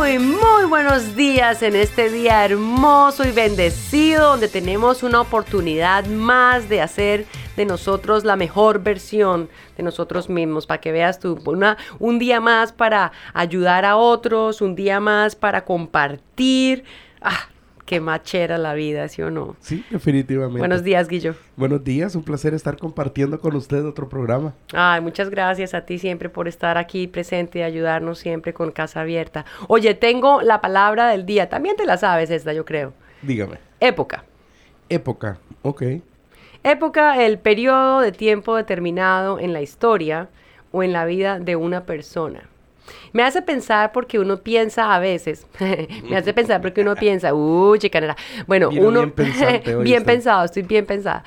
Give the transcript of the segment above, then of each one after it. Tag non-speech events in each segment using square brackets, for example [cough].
Muy, muy buenos días en este día hermoso y bendecido donde tenemos una oportunidad más de hacer de nosotros la mejor versión de nosotros mismos, para que veas tú, una, un día más para ayudar a otros, un día más para compartir. Ah, qué machera la vida, ¿sí o no? Sí, definitivamente. Buenos días, Guillo. Buenos días, un placer estar compartiendo con usted otro programa. Ay, muchas gracias a ti siempre por estar aquí presente y ayudarnos siempre con Casa Abierta. Oye, tengo la palabra del día, también te la sabes esta, yo creo. Dígame. Época. Época, ok. Época, el periodo de tiempo determinado en la historia o en la vida de una persona. Me hace pensar porque uno piensa a veces, [laughs] me hace pensar porque uno piensa, uy, chicanera. Bueno, uno, bien, [laughs] bien pensado, estoy bien pensada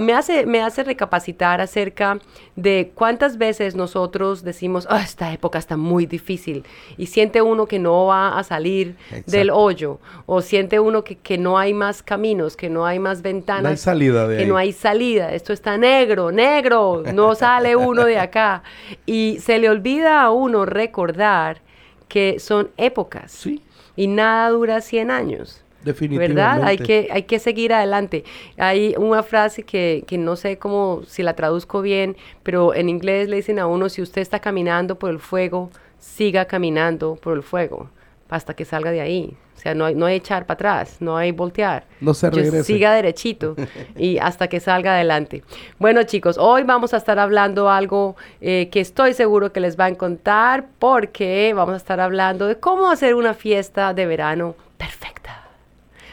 me hace, me hace recapacitar acerca de cuántas veces nosotros decimos, oh, esta época está muy difícil, y siente uno que no va a salir del hoyo, o siente uno que, que, no hay más caminos, que no hay más ventanas, no hay salida de que no hay salida, esto está negro, negro, no [laughs] sale uno de acá, y se le olvida a uno recordar que son épocas, ¿Sí? y nada dura 100 años. Definitivamente. ¿Verdad? Hay que, hay que seguir adelante. Hay una frase que, que, no sé cómo, si la traduzco bien, pero en inglés le dicen a uno, si usted está caminando por el fuego, siga caminando por el fuego hasta que salga de ahí. O sea, no hay, no hay echar para atrás, no hay voltear. No se regrese. Siga derechito y [laughs] hasta que salga adelante. Bueno, chicos, hoy vamos a estar hablando algo eh, que estoy seguro que les va a encantar porque vamos a estar hablando de cómo hacer una fiesta de verano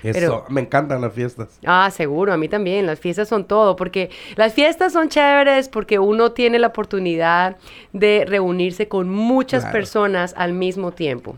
Eso, me encantan las fiestas. Ah, seguro, a mí también. Las fiestas son todo, porque las fiestas son chéveres porque uno tiene la oportunidad de reunirse con muchas claro. personas al mismo tiempo.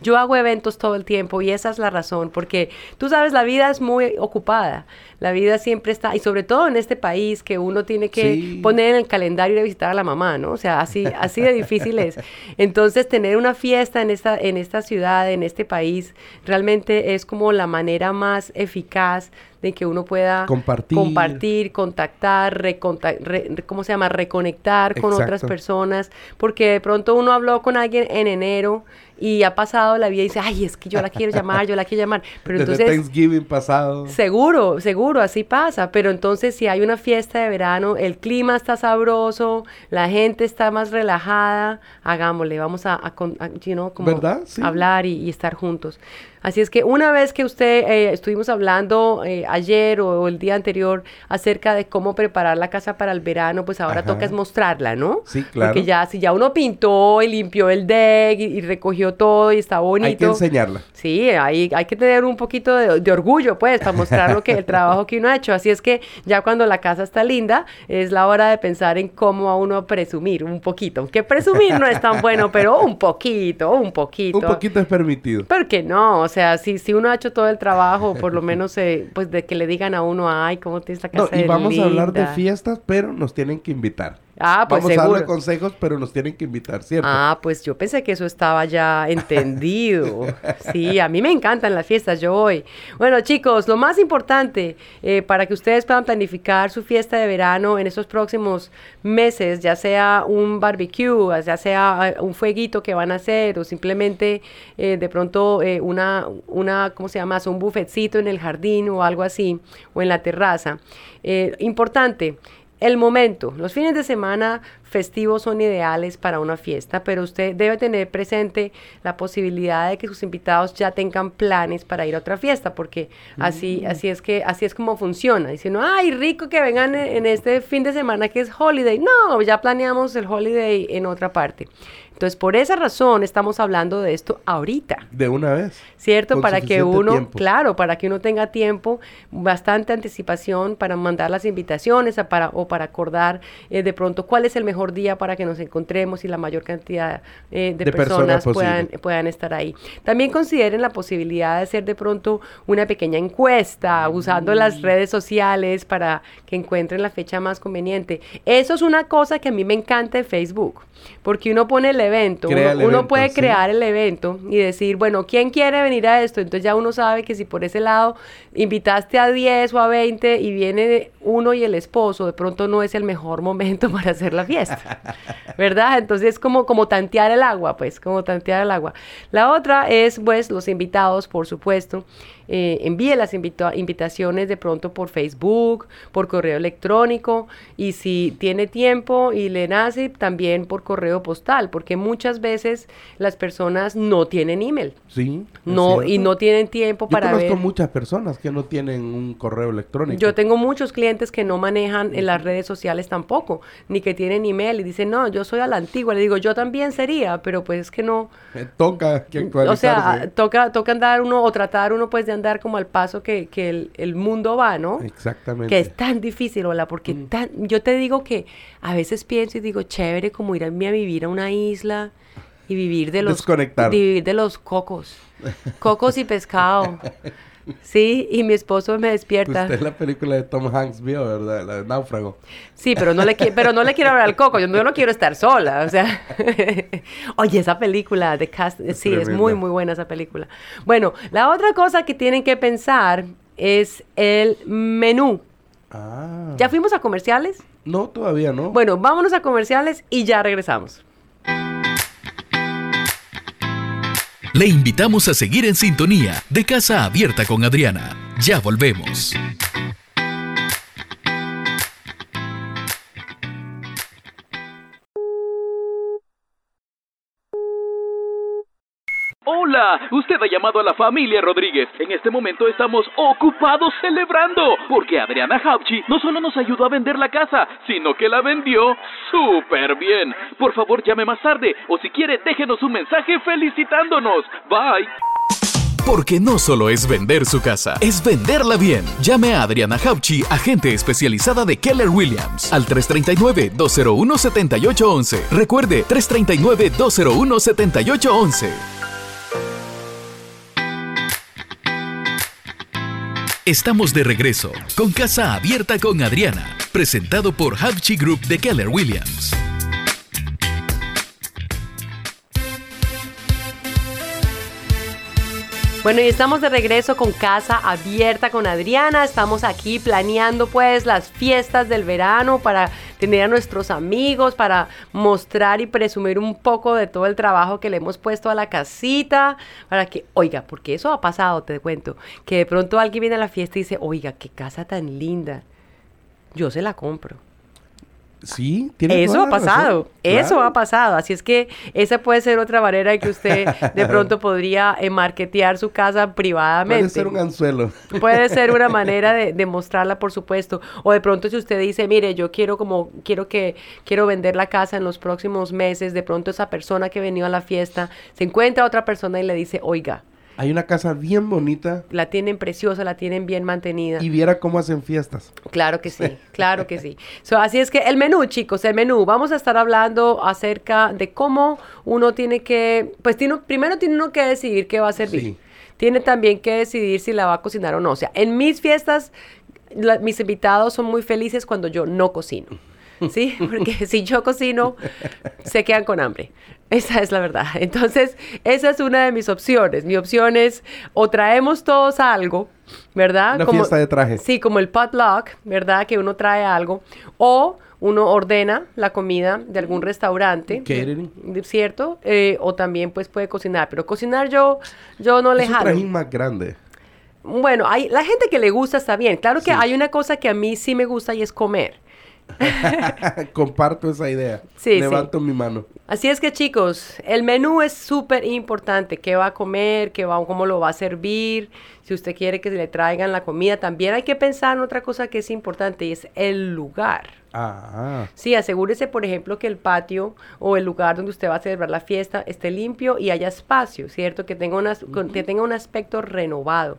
Yo hago eventos todo el tiempo y esa es la razón, porque tú sabes, la vida es muy ocupada, la vida siempre está, y sobre todo en este país que uno tiene que sí. poner en el calendario a visitar a la mamá, ¿no? O sea, así, así de difícil es. Entonces, tener una fiesta en esta, en esta ciudad, en este país, realmente es como la manera más eficaz de que uno pueda compartir, compartir contactar, recontact, re, ¿cómo se llama? Reconectar con Exacto. otras personas, porque de pronto uno habló con alguien en enero y ha pasado la vida y dice, ay, es que yo la quiero llamar, yo la quiero llamar. [laughs] Pero Desde entonces... Thanksgiving pasado. Seguro, seguro, así pasa. Pero entonces si hay una fiesta de verano, el clima está sabroso, la gente está más relajada, hagámosle, vamos a, a, a you know, como ¿verdad? Sí. hablar y, y estar juntos. Así es que una vez que usted eh, estuvimos hablando eh, ayer o, o, el día anterior acerca de cómo preparar la casa para el verano, pues ahora Ajá. toca es mostrarla, ¿no? Sí, claro. Porque ya si ya uno pintó y limpió el deck y, y recogió todo y está bonito. Hay que enseñarla. Sí, hay, hay que tener un poquito de, de, orgullo, pues, para mostrar lo que el trabajo que uno ha hecho. Así es que ya cuando la casa está linda, es la hora de pensar en cómo a uno presumir un poquito. Que presumir no es tan bueno, pero un poquito, un poquito. Un poquito es permitido. ¿Por qué no? O sea, si, si uno ha hecho todo el trabajo, por lo menos eh, pues de que le digan a uno, ay, ¿cómo tienes la casa no, Y vamos linda? a hablar de fiestas, pero nos tienen que invitar. Ah, pues Vamos seguro. a darle consejos, pero nos tienen que invitar, ¿cierto? Ah, pues yo pensé que eso estaba ya entendido. [laughs] sí, a mí me encantan las fiestas, yo voy. Bueno, chicos, lo más importante eh, para que ustedes puedan planificar su fiesta de verano en estos próximos meses, ya sea un barbecue, ya sea eh, un fueguito que van a hacer o simplemente eh, de pronto eh, una, una, ¿cómo se llama? Un bufetcito en el jardín o algo así, o en la terraza. Importante, el momento, los fines de semana festivos son ideales para una fiesta, pero usted debe tener presente la posibilidad de que sus invitados ya tengan planes para ir a otra fiesta, porque mm. así, así es que, así es como funciona. Diciendo, ay, rico que vengan en este fin de semana que es holiday. No, ya planeamos el holiday en otra parte. Entonces, por esa razón estamos hablando de esto ahorita. De una vez. ¿Cierto? Con para que uno, tiempo. claro, para que uno tenga tiempo, bastante anticipación para mandar las invitaciones a para, o para acordar eh, de pronto cuál es el mejor mejor día para que nos encontremos y la mayor cantidad eh, de, De personas personas puedan, puedan estar ahí. También consideren la posibilidad de hacer de pronto una pequeña encuesta usando Mm. las redes sociales para que encuentren la fecha más conveniente. Eso es una cosa que a mí me encanta de Facebook, porque uno pone el evento, Crea uno, el uno evento, puede sí. crear el evento y decir, bueno, ¿quién quiere venir a esto? Entonces ya uno sabe que si por ese lado invitaste a 10 o a 20 y viene uno y el esposo, de pronto no es el mejor momento [laughs] para hacer la fiesta, ¿verdad? Entonces es como, como tantear el agua, pues, como tantear el agua. La otra es, pues, los invitados, por supuesto, eh, envíe las invita- invitaciones de pronto por Facebook, por correo electrónico y si tiene tiempo y le nace, también por correo postal, porque muchas veces las personas no tienen email. Sí. No, y no tienen tiempo Yo para conozco ver. muchas personas que no tienen un correo electrónico. Yo tengo muchos clientes que no manejan en las redes sociales tampoco, ni que tienen email y dicen, no, yo soy a la antigua. Le digo, yo también sería, pero pues es que no. Eh, Toca que O actualizarse. sea, toca, toca andar uno o tratar uno pues de andar como al paso que, que el, el mundo va, ¿no? Exactamente. Que es tan difícil, hola, porque tan, yo te digo que a veces pienso y digo, chévere como ir a, a vivir a una isla y vivir de los Desconectar. vivir de los cocos. Cocos y pescado. [laughs] Sí, y mi esposo me despierta. Usted la película de Tom Hanks vio, ¿verdad? La de Náufrago. Sí, pero no le pero no le quiero hablar al coco, yo no, yo no quiero estar sola, o sea. [laughs] Oye, esa película de Cast, sí, es muy muy buena esa película. Bueno, la otra cosa que tienen que pensar es el menú. Ah. ¿Ya fuimos a comerciales? No, todavía no. Bueno, vámonos a comerciales y ya regresamos. Le invitamos a seguir en sintonía de Casa Abierta con Adriana. Ya volvemos. Usted ha llamado a la familia Rodríguez. En este momento estamos ocupados celebrando, porque Adriana Hauchi no solo nos ayudó a vender la casa, sino que la vendió súper bien. Por favor, llame más tarde, o si quiere, déjenos un mensaje felicitándonos. Bye. Porque no solo es vender su casa, es venderla bien. Llame a Adriana Hauchi, agente especializada de Keller Williams, al 339-201-7811. Recuerde, 339-201-7811. Estamos de regreso con Casa Abierta con Adriana, presentado por Hauchi Group de Keller Williams. Bueno, y estamos de regreso con Casa Abierta con Adriana. Estamos aquí planeando pues las fiestas del verano para tener a nuestros amigos, para mostrar y presumir un poco de todo el trabajo que le hemos puesto a la casita, para que, oiga, porque eso ha pasado, te cuento, que de pronto alguien viene a la fiesta y dice, oiga, qué casa tan linda. Yo se la compro. Sí, tiene Eso ha razón. pasado, eso Claro. ha pasado. Así es que esa puede ser otra manera en que usted de [laughs] pronto podría eh, marketear su casa privadamente. Puede ser un anzuelo. Puede ser una [laughs] manera de, de mostrarla, por supuesto. O de pronto si usted dice, mire, yo quiero como, quiero que, quiero vender la casa en los próximos meses, de pronto esa persona que venido a la fiesta se encuentra a otra persona y le dice, oiga, Hay una casa bien bonita la tienen preciosa, la tienen bien mantenida. y viera cómo hacen fiestas. Claro que sí, [laughs] claro que sí. So, así es que el menú, chicos, el menú. Vamos a estar hablando acerca de cómo uno tiene que, pues tiene, primero tiene uno que decidir qué va a servir. Sí. Tiene también que decidir si la va a cocinar o no. O sea, en mis fiestas, la- mis invitados son muy felices cuando yo no cocino. [laughs] ¿Sí? Porque [laughs] si yo cocino, se quedan con hambre. Esa es la verdad. Entonces, esa es una de mis opciones. Mi opción es o traemos todos algo, ¿verdad? Una fiesta de trajes. Sí, como el potluck, ¿verdad? Que uno trae algo. O uno ordena la comida de algún restaurante. Catering. ¿de- ¿Cierto? Eh, o también pues puede cocinar. Pero cocinar yo, yo no le Es jalo. más grande. Bueno, hay, la gente que le gusta está bien. Claro que Sí. hay una cosa que a mí sí me gusta y es comer. [laughs] Comparto esa idea. Sí, sí. Levanto mi mano. Así es que chicos, el menú es súper importante. ¿Qué va a comer? ¿Qué va, ¿Cómo lo va a servir? Si usted quiere que se le traigan la comida, también hay que pensar en otra cosa que es importante y es el lugar. Ah, Sí, asegúrese, por ejemplo, que el patio o el lugar donde usted va a celebrar la fiesta esté limpio y haya espacio, ¿cierto? Que tenga, unas- que tenga un aspecto renovado.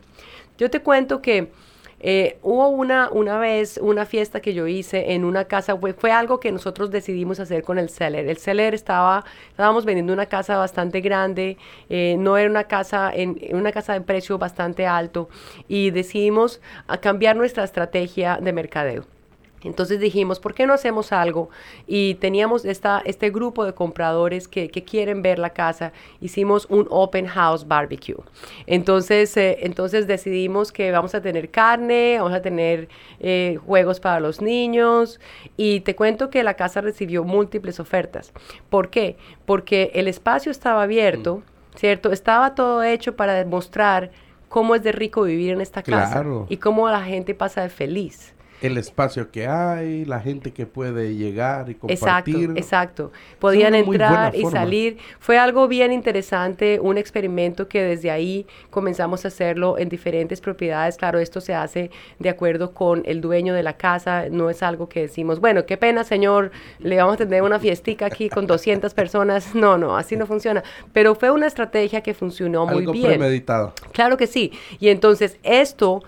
Yo te cuento que Eh, hubo una, una vez una fiesta que yo hice en una casa, fue, fue algo que nosotros decidimos hacer con el seller. El seller estaba, estábamos vendiendo una casa bastante grande, eh, no era una casa, en, una casa de precio bastante alto y decidimos a cambiar nuestra estrategia de mercadeo. Entonces dijimos, ¿por qué no hacemos algo? Y teníamos esta, este grupo de compradores que, que quieren ver la casa. Hicimos un open house barbecue. Entonces, eh, entonces decidimos que vamos a tener carne, vamos a tener eh, juegos para los niños. Y te cuento que la casa recibió múltiples ofertas. ¿Por qué? Porque el espacio estaba abierto, mm. ¿cierto? Estaba todo hecho para demostrar cómo es de rico vivir en esta casa y cómo la gente pasa de feliz el espacio que hay, la gente que puede llegar y compartir. Exacto, exacto. Podían entrar y salir. Fue algo bien interesante, un experimento que desde ahí comenzamos a hacerlo en diferentes propiedades. Claro, esto se hace de acuerdo con el dueño de la casa, no es algo que decimos, bueno, qué pena, señor, le vamos a tener una fiestica aquí con 200 personas. [laughs] No, no, así no funciona. Pero fue una estrategia que funcionó muy bien. premeditado. Claro que sí. Y entonces esto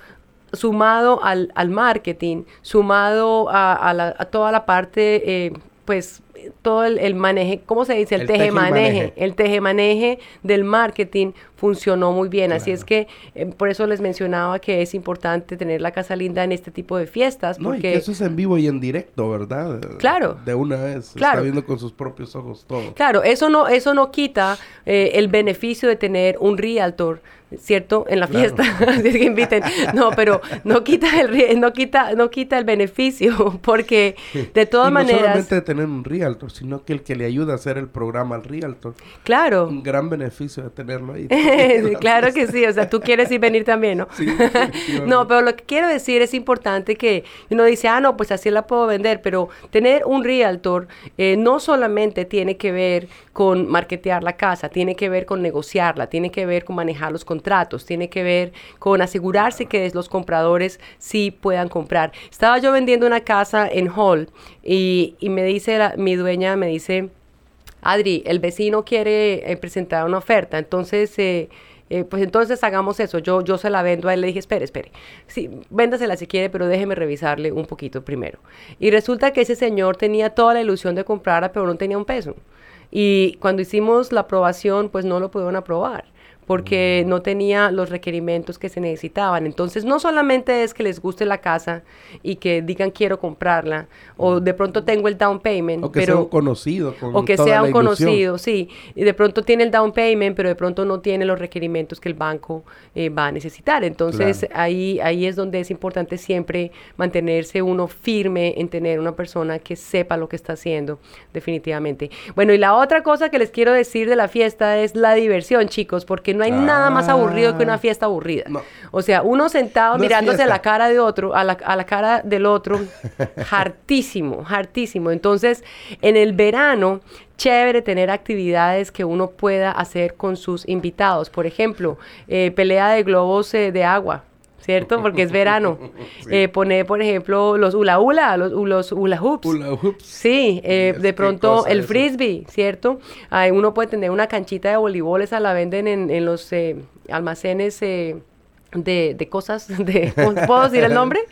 sumado al, al marketing, sumado a, la, a, toda la parte, eh, pues todo el, el, maneje, ¿cómo se dice? El, teje maneje, el teje maneje del marketing funcionó muy bien. Así es que eh, por eso les mencionaba que es importante tener la casa linda en este tipo de fiestas. No, porque... y que eso es en vivo y en directo, ¿verdad? Claro. De una vez. Claro. Está viendo con sus propios ojos todo. Claro, eso no, eso no quita eh, el beneficio de tener un realtor ¿cierto? En la fiesta, [laughs] así que inviten. No, pero no quita el no quita no quita el beneficio [laughs] porque de todas y no maneras solamente tener un realtor, sino que el que le ayuda a hacer el programa al realtor. Claro. Un gran beneficio de tenerlo ahí. [laughs] [laughs] claro que sí, o sea, tú quieres ir venir también, ¿no? Sí, [laughs] no, pero lo que quiero decir es importante que uno dice, "Ah, no, pues así la puedo vender", pero tener un realtor eh, no solamente tiene que ver con marketear la casa, tiene que ver con negociarla, tiene que ver con manejar los contratos, tiene que ver con asegurarse que los compradores sí puedan comprar. Estaba yo vendiendo una casa en Hall y, me dice mi dueña, me dice, Adri, el vecino quiere eh, presentar una oferta, entonces... Eh, eh, pues entonces hagamos eso. Yo, yo se la vendo a él. Le dije, espere, espere. Sí, véndasela si quiere, pero déjeme revisarle un poquito primero. Y resulta que ese señor tenía toda la ilusión de comprarla, pero no tenía un peso. Y cuando hicimos la aprobación, pues no lo pudieron aprobar porque no tenía los requerimientos que se necesitaban. Entonces, no solamente es que les guste la casa y que digan quiero comprarla, o de pronto tengo el down payment, o que pero, sea un conocido. o que sea un conocido, sí. Y de pronto tiene el down payment, pero de pronto no tiene los requerimientos que el banco eh, va a necesitar. Entonces, ahí, ahí es donde es importante siempre mantenerse uno firme en tener una persona que sepa lo que está haciendo, definitivamente. Bueno, y la otra cosa que les quiero decir de la fiesta es la diversión, chicos, porque no hay nada más aburrido que una ah. fiesta aburrida. O sea, uno sentado mirándose a la cara de otro, a la, a la cara del otro, [laughs] hartísimo, hartísimo. Entonces, en el verano, chévere tener actividades que uno pueda hacer con sus invitados. Por ejemplo, eh, pelea de globos eh, de agua. ¿Cierto? Porque es verano. [laughs] Eh, poner, por ejemplo, los hula hula, los, los hula hoops. Hula hoops. Sí, eh, de pronto el frisbee, ¿cierto? Ahí uno puede tener una canchita de voleibol, esa la venden en, en los eh, almacenes de, de, cosas, [laughs] de, ¿puedo decir el nombre? [laughs]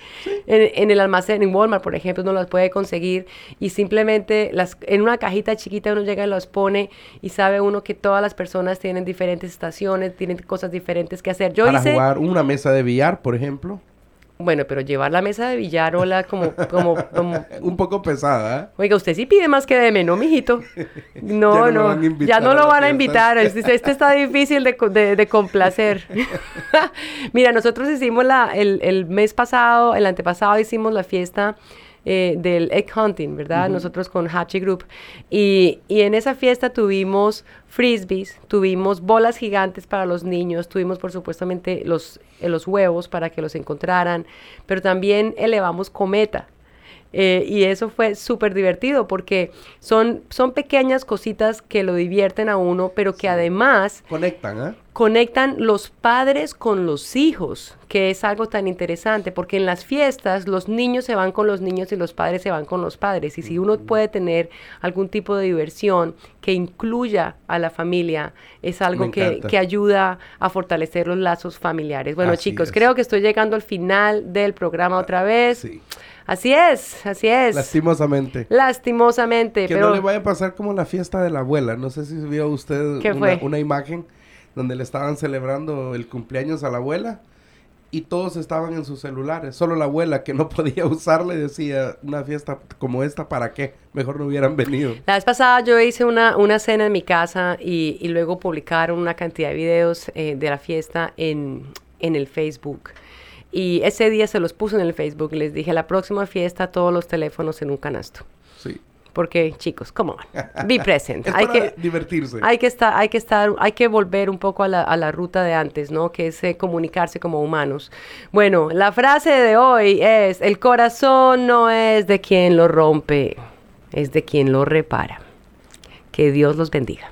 En, el almacén, en Walmart, por ejemplo, uno las puede conseguir y simplemente las, en una cajita chiquita uno llega y las pone y sabe uno que todas las personas tienen diferentes estaciones, tienen cosas diferentes que hacer. Yo Para jugar una mesa de billar, por ejemplo. Bueno, pero llevar la mesa de billar, hola, como, como, como... [laughs] Un poco pesada, ¿eh? Oiga, usted sí pide más que deme, ¿no, mijito? [laughs] No, no, ya no lo van a invitar. Este, este, está difícil de, de, complacer. [laughs] Mira, nosotros hicimos la, el, el mes pasado, el antepasado hicimos la fiesta eh, del egg hunting, ¿verdad? Nosotros con Hachi Group. Y, y, en esa fiesta tuvimos frisbees, tuvimos bolas gigantes para los niños, tuvimos por supuestamente los, eh, los huevos para que los encontraran, pero también elevamos cometa. Eh, y eso fue súper divertido porque son, son pequeñas cositas que lo divierten a uno, pero que además... Conectan, ¿eh? Conectan los padres con los hijos, que es algo tan interesante, porque en las fiestas los niños se van con los niños y los padres se van con los padres. Y si uno puede tener algún tipo de diversión que incluya a la familia, es algo que, ayuda a fortalecer los lazos familiares. Bueno, chicos, creo que estoy llegando al final del programa otra vez. Así es, así es. Lastimosamente. Lastimosamente. Que no le vaya a pasar como la fiesta de la abuela. No sé si vio usted una imagen donde le estaban celebrando el cumpleaños a la abuela y todos estaban en sus celulares. Solo la abuela que no [laughs] podía usarle decía, una fiesta como esta, ¿para qué? Mejor no hubieran venido. La vez pasada yo hice una, una cena en mi casa y, y luego publicaron una cantidad de videos eh, de la fiesta en, en el Facebook. Y ese día se los puse en el Facebook. Les dije, la próxima fiesta todos los teléfonos en un canasto. Sí. Porque, chicos, come on, be present. [laughs] hay que divertirse. Hay que estar, hay que estar, hay que volver un poco a la, a la ruta de antes, ¿no? Que es eh, comunicarse como humanos. Bueno, la frase de hoy es: el corazón no es de quien lo rompe, es de quien lo repara. Que Dios los bendiga.